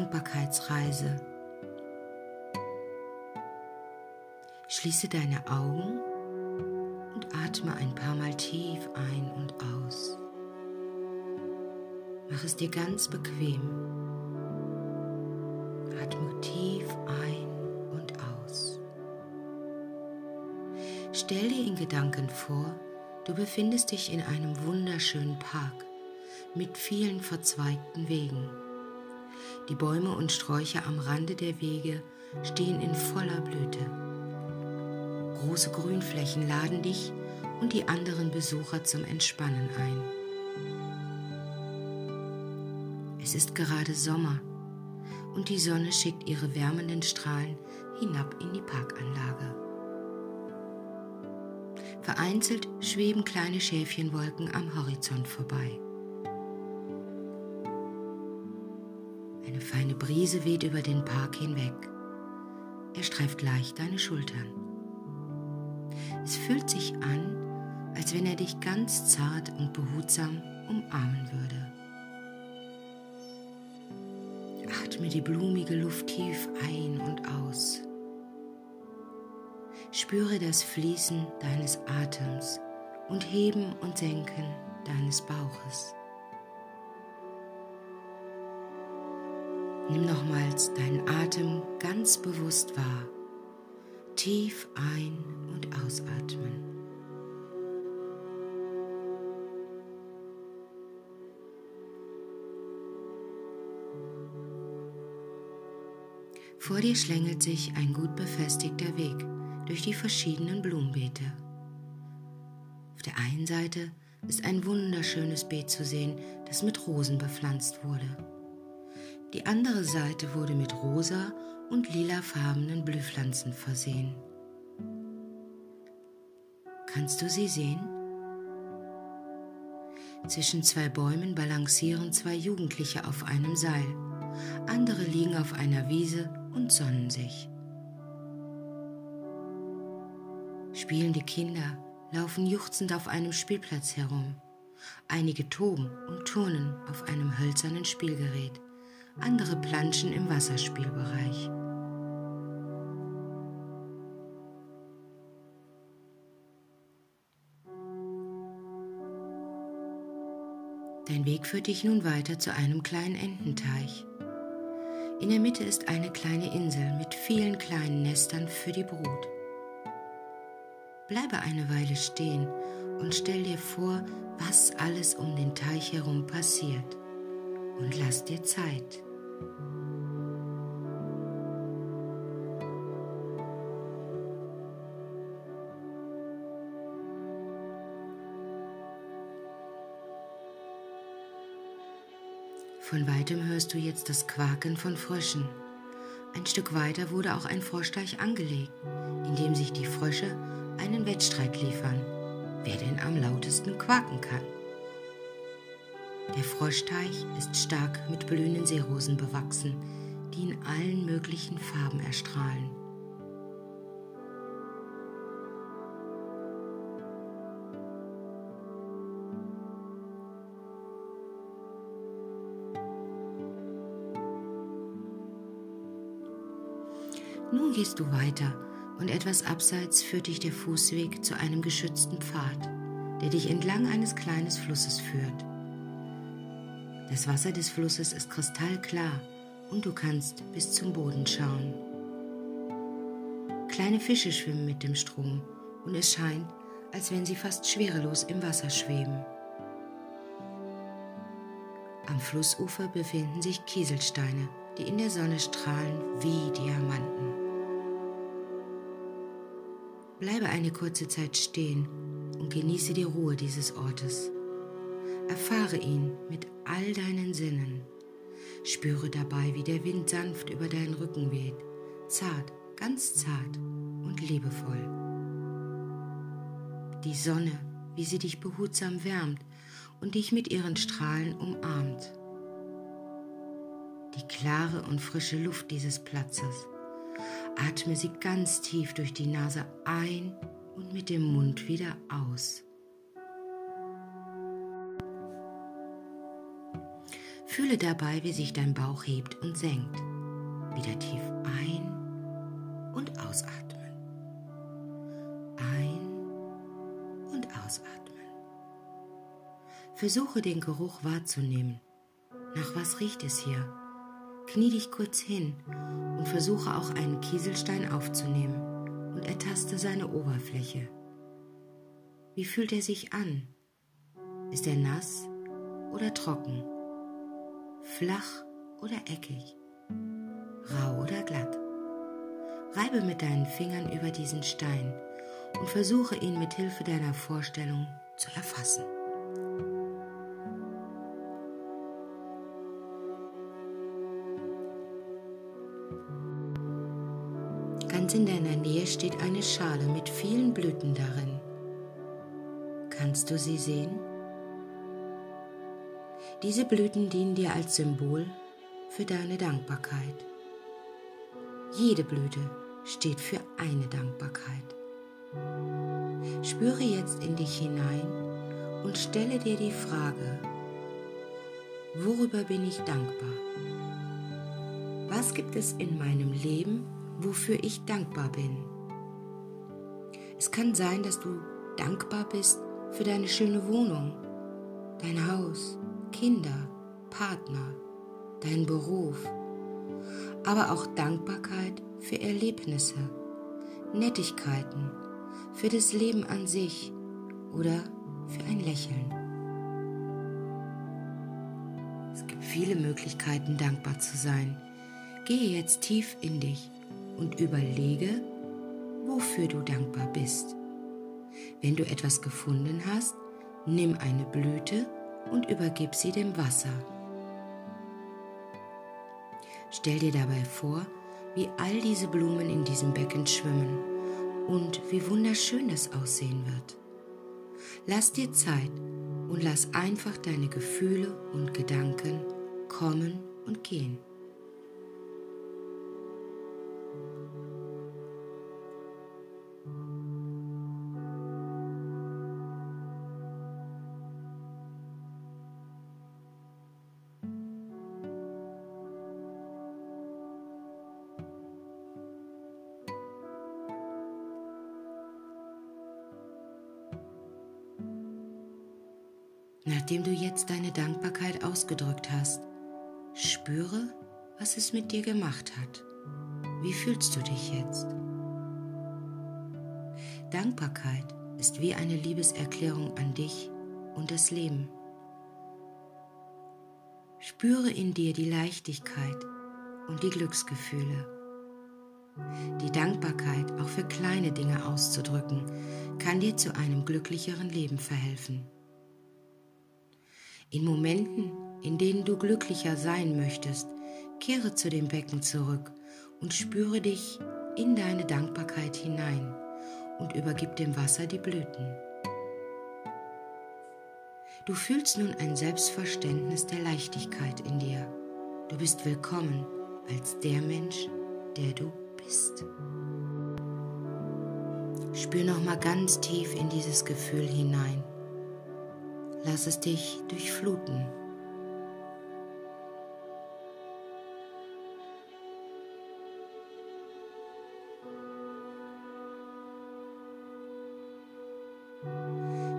Dankbarkeitsreise. Schließe deine Augen und atme ein paar Mal tief ein und aus. Mach es dir ganz bequem. Atme tief ein und aus. Stell dir in Gedanken vor, du befindest dich in einem wunderschönen Park mit vielen verzweigten Wegen. Die Bäume und Sträucher am Rande der Wege stehen in voller Blüte. Große Grünflächen laden dich und die anderen Besucher zum Entspannen ein. Es ist gerade Sommer und die Sonne schickt ihre wärmenden Strahlen hinab in die Parkanlage. Vereinzelt schweben kleine Schäfchenwolken am Horizont vorbei. Feine Brise weht über den Park hinweg. Er streift leicht deine Schultern. Es fühlt sich an, als wenn er dich ganz zart und behutsam umarmen würde. Atme die blumige Luft tief ein und aus. Spüre das Fließen deines Atems und Heben und Senken deines Bauches. Nimm nochmals deinen Atem ganz bewusst wahr. Tief ein- und ausatmen. Vor dir schlängelt sich ein gut befestigter Weg durch die verschiedenen Blumenbeete. Auf der einen Seite ist ein wunderschönes Beet zu sehen, das mit Rosen bepflanzt wurde. Die andere Seite wurde mit rosa und lilafarbenen Blühpflanzen versehen. Kannst du sie sehen? Zwischen zwei Bäumen balancieren zwei Jugendliche auf einem Seil. Andere liegen auf einer Wiese und sonnen sich. Spielende Kinder laufen juchzend auf einem Spielplatz herum. Einige toben und turnen auf einem hölzernen Spielgerät. Andere planschen im Wasserspielbereich. Dein Weg führt dich nun weiter zu einem kleinen Ententeich. In der Mitte ist eine kleine Insel mit vielen kleinen Nestern für die Brut. Bleibe eine Weile stehen und stell dir vor, was alles um den Teich herum passiert. Und lass dir Zeit. Von weitem hörst du jetzt das Quaken von Fröschen. Ein Stück weiter wurde auch ein Froschteich angelegt, in dem sich die Frösche einen Wettstreit liefern, wer denn am lautesten quaken kann. Der Froschteich ist stark mit blühenden Seerosen bewachsen, die in allen möglichen Farben erstrahlen. Nun gehst du weiter und etwas abseits führt dich der Fußweg zu einem geschützten Pfad, der dich entlang eines kleinen Flusses führt. Das Wasser des Flusses ist kristallklar und du kannst bis zum Boden schauen. Kleine Fische schwimmen mit dem Strom und es scheint, als wenn sie fast schwerelos im Wasser schweben. Am Flussufer befinden sich Kieselsteine, die in der Sonne strahlen wie Diamanten. Bleibe eine kurze Zeit stehen und genieße die Ruhe dieses Ortes. Erfahre ihn mit all deinen Sinnen. Spüre dabei, wie der Wind sanft über deinen Rücken weht, zart, ganz zart und liebevoll. Die Sonne, wie sie dich behutsam wärmt und dich mit ihren Strahlen umarmt. Die klare und frische Luft dieses Platzes Atme sie ganz tief durch die Nase ein und mit dem Mund wieder aus. Fühle dabei, wie sich dein Bauch hebt und senkt. Wieder tief ein und ausatmen. Ein und ausatmen. Versuche den Geruch wahrzunehmen. Nach was riecht es hier? Knie dich kurz hin und versuche auch einen Kieselstein aufzunehmen und ertaste seine Oberfläche. Wie fühlt er sich an? Ist er nass oder trocken? Flach oder eckig? Rau oder glatt? Reibe mit deinen Fingern über diesen Stein und versuche ihn mit Hilfe deiner Vorstellung zu erfassen. Ganz in deiner Nähe steht eine Schale mit vielen Blüten darin. Kannst du sie sehen? Diese Blüten dienen dir als Symbol für deine Dankbarkeit. Jede Blüte steht für eine Dankbarkeit. Spüre jetzt in dich hinein und stelle dir die Frage, worüber bin ich dankbar? Was gibt es in meinem Leben, wofür ich dankbar bin? Es kann sein, dass du dankbar bist für deine schöne Wohnung, dein Haus, Kinder, Partner, dein Beruf, aber auch Dankbarkeit für Erlebnisse, Nettigkeiten, für das Leben an sich oder für ein Lächeln. Es gibt viele Möglichkeiten, dankbar zu sein. Gehe jetzt tief in dich und überlege, wofür du dankbar bist. Wenn du etwas gefunden hast, nimm eine Blüte und übergib sie dem Wasser. Stell dir dabei vor, wie all diese Blumen in diesem Becken schwimmen und wie wunderschön das aussehen wird. Lass dir Zeit und lass einfach deine Gefühle und Gedanken kommen und gehen. Nachdem du jetzt deine Dankbarkeit ausgedrückt hast, spüre, was es mit dir gemacht hat. Wie fühlst du dich jetzt? Dankbarkeit ist wie eine Liebeserklärung an dich und das Leben. Spüre in dir die Leichtigkeit und die Glücksgefühle. Die Dankbarkeit auch für kleine Dinge auszudrücken, kann dir zu einem glücklicheren Leben verhelfen. In Momenten, in denen du glücklicher sein möchtest, kehre zu dem Becken zurück und spüre dich in deine Dankbarkeit hinein und übergib dem Wasser die Blüten. Du fühlst nun ein Selbstverständnis der Leichtigkeit in dir. Du bist willkommen als der Mensch, der du bist. Spür noch mal ganz tief in dieses Gefühl hinein Lass es dich durchfluten.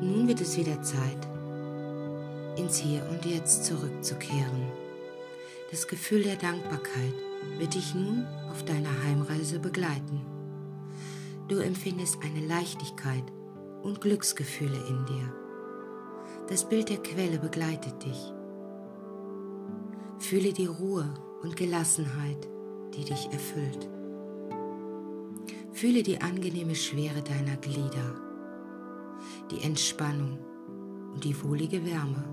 Nun wird es wieder Zeit, ins Hier und Jetzt zurückzukehren. Das Gefühl der Dankbarkeit wird dich nun auf deiner Heimreise begleiten. Du empfindest eine Leichtigkeit und Glücksgefühle in dir. Das Bild der Quelle begleitet dich. Fühle die Ruhe und Gelassenheit, die dich erfüllt. Fühle die angenehme Schwere deiner Glieder, die Entspannung und die wohlige Wärme.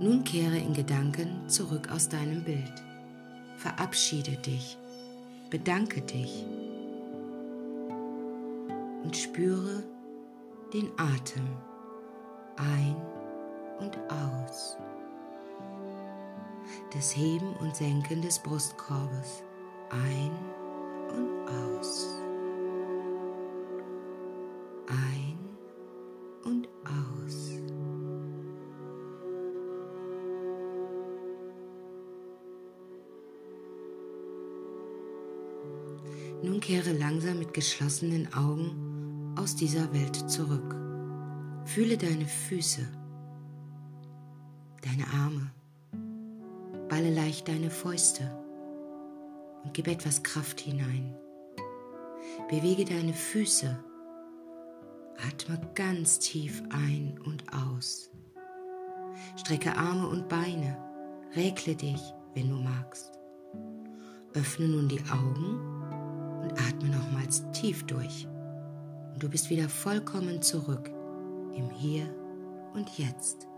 Nun kehre in Gedanken zurück aus deinem Bild. Verabschiede dich, bedanke dich und spüre, den Atem ein und aus. Das Heben und Senken des Brustkorbes ein und aus. Ein und aus. Nun kehre langsam mit geschlossenen Augen aus dieser Welt zurück. Fühle deine Füße, deine Arme, balle leicht deine Fäuste und gib etwas Kraft hinein. Bewege deine Füße, atme ganz tief ein und aus. Strecke Arme und Beine, regle dich, wenn du magst. Öffne nun die Augen und atme nochmals tief durch. Und du bist wieder vollkommen zurück im Hier und Jetzt.